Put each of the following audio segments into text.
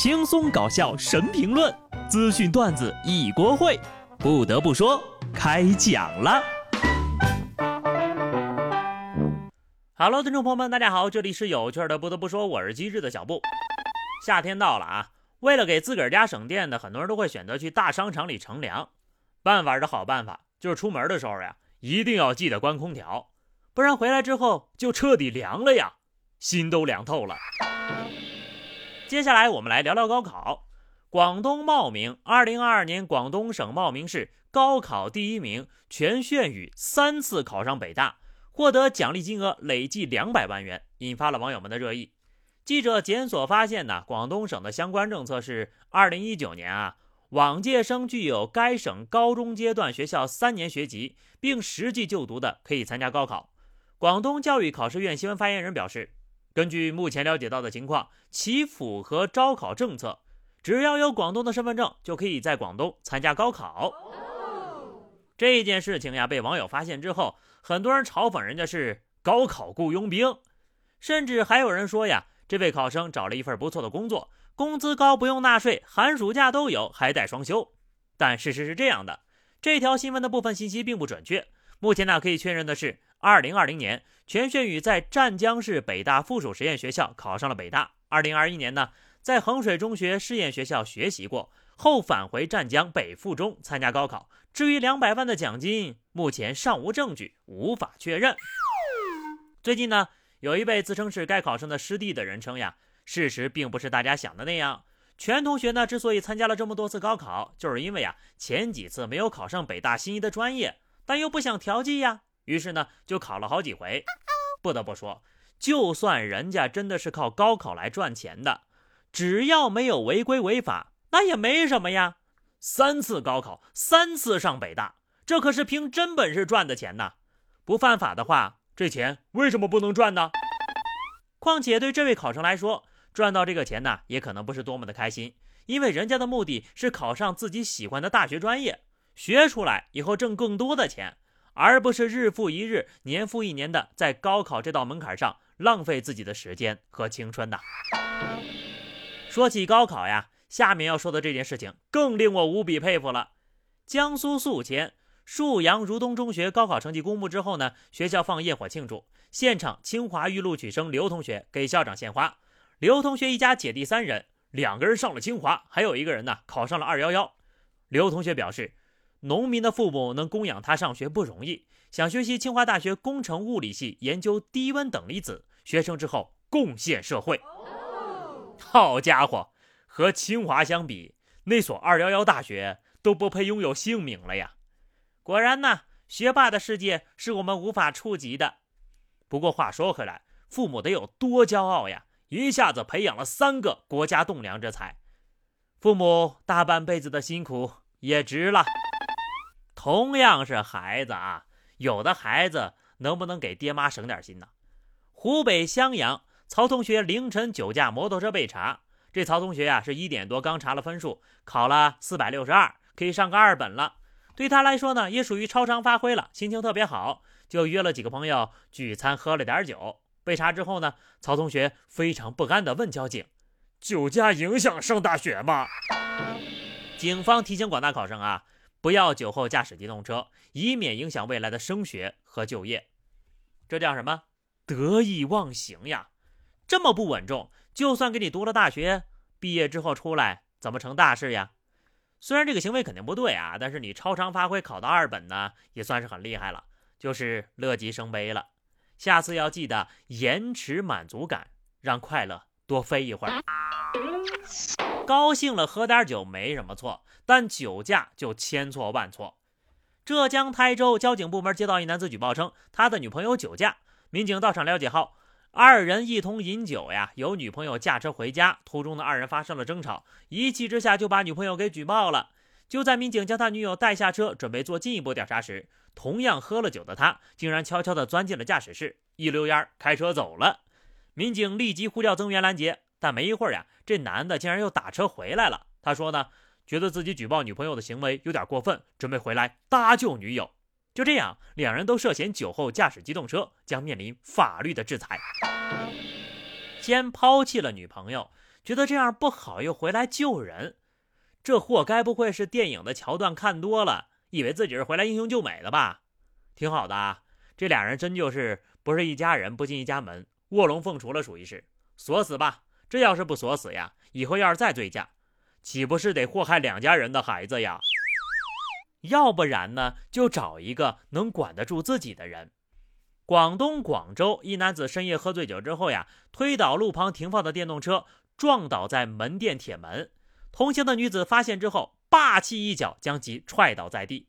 轻松搞笑神评论，资讯段子一锅烩。不得不说，开讲了。Hello，听众朋友们，大家好，这里是有趣的。不得不说，我是机智的小布。夏天到了啊，为了给自个儿家省电呢，很多人都会选择去大商场里乘凉。办法是好办法，就是出门的时候呀，一定要记得关空调，不然回来之后就彻底凉了呀，心都凉透了。接下来我们来聊聊高考。广东茂名，二零二二年广东省茂名市高考第一名全炫宇三次考上北大，获得奖励金额累计两百万元，引发了网友们的热议。记者检索发现呢，广东省的相关政策是，二零一九年啊，往届生具有该省高中阶段学校三年学籍并实际就读的，可以参加高考。广东教育考试院新闻发言人表示。根据目前了解到的情况，其符合招考政策，只要有广东的身份证，就可以在广东参加高考。这件事情呀，被网友发现之后，很多人嘲讽人家是高考雇佣兵，甚至还有人说呀，这位考生找了一份不错的工作，工资高，不用纳税，寒暑假都有，还带双休。但事实是这样的，这条新闻的部分信息并不准确。目前呢，可以确认的是。二零二零年，全炫宇在湛江市北大附属实验学校考上了北大。二零二一年呢，在衡水中学试验学校学习过后，返回湛江北附中参加高考。至于两百万的奖金，目前尚无证据，无法确认。最近呢，有一位自称是该考生的师弟的人称呀，事实并不是大家想的那样。全同学呢，之所以参加了这么多次高考，就是因为呀，前几次没有考上北大心仪的专业，但又不想调剂呀。于是呢，就考了好几回。不得不说，就算人家真的是靠高考来赚钱的，只要没有违规违法，那也没什么呀。三次高考，三次上北大，这可是凭真本事赚的钱呐！不犯法的话，这钱为什么不能赚呢？况且对这位考生来说，赚到这个钱呢，也可能不是多么的开心，因为人家的目的是考上自己喜欢的大学专业，学出来以后挣更多的钱。而不是日复一日、年复一年的在高考这道门槛上浪费自己的时间和青春的。说起高考呀，下面要说的这件事情更令我无比佩服了。江苏宿迁沭阳如东中学高考成绩公布之后呢，学校放焰火庆祝，现场清华预录取生刘同学给校长献花。刘同学一家姐弟三人，两个人上了清华，还有一个人呢考上了二幺幺。刘同学表示。农民的父母能供养他上学不容易，想学习清华大学工程物理系研究低温等离子，学成之后贡献社会。好家伙，和清华相比，那所二幺幺大学都不配拥有姓名了呀！果然呢，学霸的世界是我们无法触及的。不过话说回来，父母得有多骄傲呀！一下子培养了三个国家栋梁之才，父母大半辈子的辛苦也值了。同样是孩子啊，有的孩子能不能给爹妈省点心呢？湖北襄阳曹同学凌晨酒驾摩托车被查，这曹同学呀是一点多刚查了分数，考了四百六十二，可以上个二本了。对他来说呢，也属于超常发挥了，心情特别好，就约了几个朋友聚餐，喝了点酒。被查之后呢，曹同学非常不安地问交警：“酒驾影响上大学吗？”警方提醒广大考生啊。不要酒后驾驶机动车，以免影响未来的升学和就业。这叫什么？得意忘形呀！这么不稳重，就算给你读了大学，毕业之后出来怎么成大事呀？虽然这个行为肯定不对啊，但是你超常发挥考到二本呢，也算是很厉害了，就是乐极生悲了。下次要记得延迟满足感，让快乐多飞一会儿。高兴了喝点酒没什么错，但酒驾就千错万错。浙江台州交警部门接到一男子举报称，他的女朋友酒驾。民警到场了解后，二人一同饮酒呀，有女朋友驾车回家，途中的二人发生了争吵，一气之下就把女朋友给举报了。就在民警将他女友带下车，准备做进一步调查时，同样喝了酒的他竟然悄悄地钻进了驾驶室，一溜烟开车走了。民警立即呼叫增援拦截。但没一会儿呀，这男的竟然又打车回来了。他说呢，觉得自己举报女朋友的行为有点过分，准备回来搭救女友。就这样，两人都涉嫌酒后驾驶机动车，将面临法律的制裁。先抛弃了女朋友，觉得这样不好，又回来救人。这货该不会是电影的桥段看多了，以为自己是回来英雄救美的吧？挺好的啊，这俩人真就是不是一家人不进一家门，卧龙凤雏了，属于是锁死吧。这要是不锁死呀，以后要是再醉驾，岂不是得祸害两家人的孩子呀？要不然呢，就找一个能管得住自己的人。广东广州一男子深夜喝醉酒之后呀，推倒路旁停放的电动车，撞倒在门店铁门。同行的女子发现之后，霸气一脚将其踹倒在地。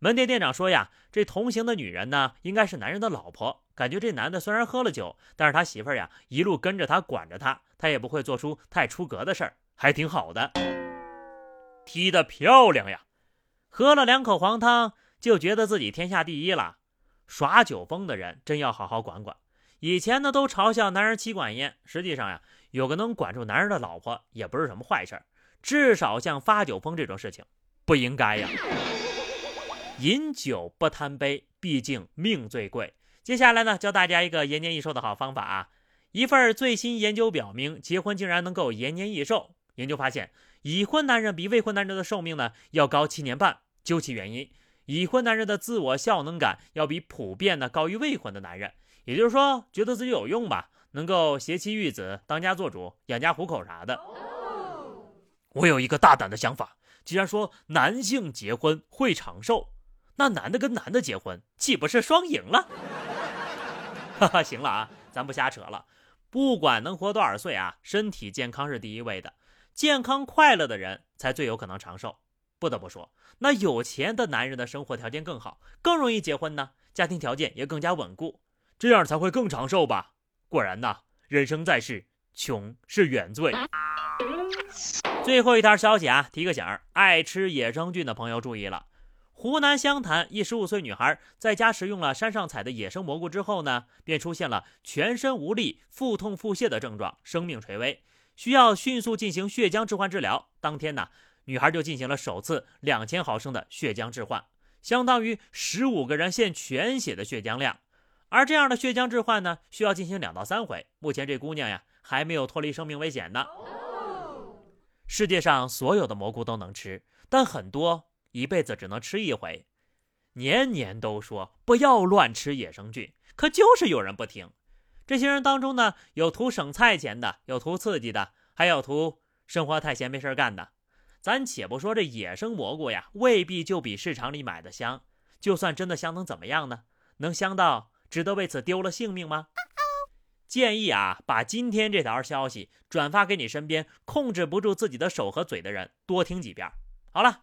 门店店长说呀，这同行的女人呢，应该是男人的老婆。感觉这男的虽然喝了酒，但是他媳妇儿呀，一路跟着他，管着他，他也不会做出太出格的事儿，还挺好的。踢得漂亮呀！喝了两口黄汤，就觉得自己天下第一了。耍酒疯的人真要好好管管。以前呢，都嘲笑男人妻管严，实际上呀，有个能管住男人的老婆也不是什么坏事儿。至少像发酒疯这种事情，不应该呀。饮酒不贪杯，毕竟命最贵。接下来呢，教大家一个延年益寿的好方法啊！一份最新研究表明，结婚竟然能够延年益寿。研究发现，已婚男人比未婚男人的寿命呢要高七年半。究其原因，已婚男人的自我效能感要比普遍的高于未婚的男人。也就是说，觉得自己有用吧，能够携妻育子、当家做主、养家糊口啥的。我有一个大胆的想法，既然说男性结婚会长寿，那男的跟男的结婚岂不是双赢了？哈哈，行了啊，咱不瞎扯了。不管能活多少岁啊，身体健康是第一位的。健康快乐的人才最有可能长寿。不得不说，那有钱的男人的生活条件更好，更容易结婚呢，家庭条件也更加稳固，这样才会更长寿吧？果然呐，人生在世，穷是原罪。最后一条消息啊，提个醒儿，爱吃野生菌的朋友注意了。湖南湘潭一十五岁女孩在家食用了山上采的野生蘑菇之后呢，便出现了全身无力、腹痛、腹泻的症状，生命垂危，需要迅速进行血浆置换治疗。当天呢，女孩就进行了首次两千毫升的血浆置换，相当于十五个人献全血的血浆量。而这样的血浆置换呢，需要进行两到三回。目前这姑娘呀，还没有脱离生命危险呢。世界上所有的蘑菇都能吃，但很多。一辈子只能吃一回，年年都说不要乱吃野生菌，可就是有人不听。这些人当中呢，有图省菜钱的，有图刺激的，还有图生活太闲没事干的。咱且不说这野生蘑菇呀，未必就比市场里买的香。就算真的香，能怎么样呢？能香到值得为此丢了性命吗？建议啊，把今天这条消息转发给你身边控制不住自己的手和嘴的人，多听几遍。好了。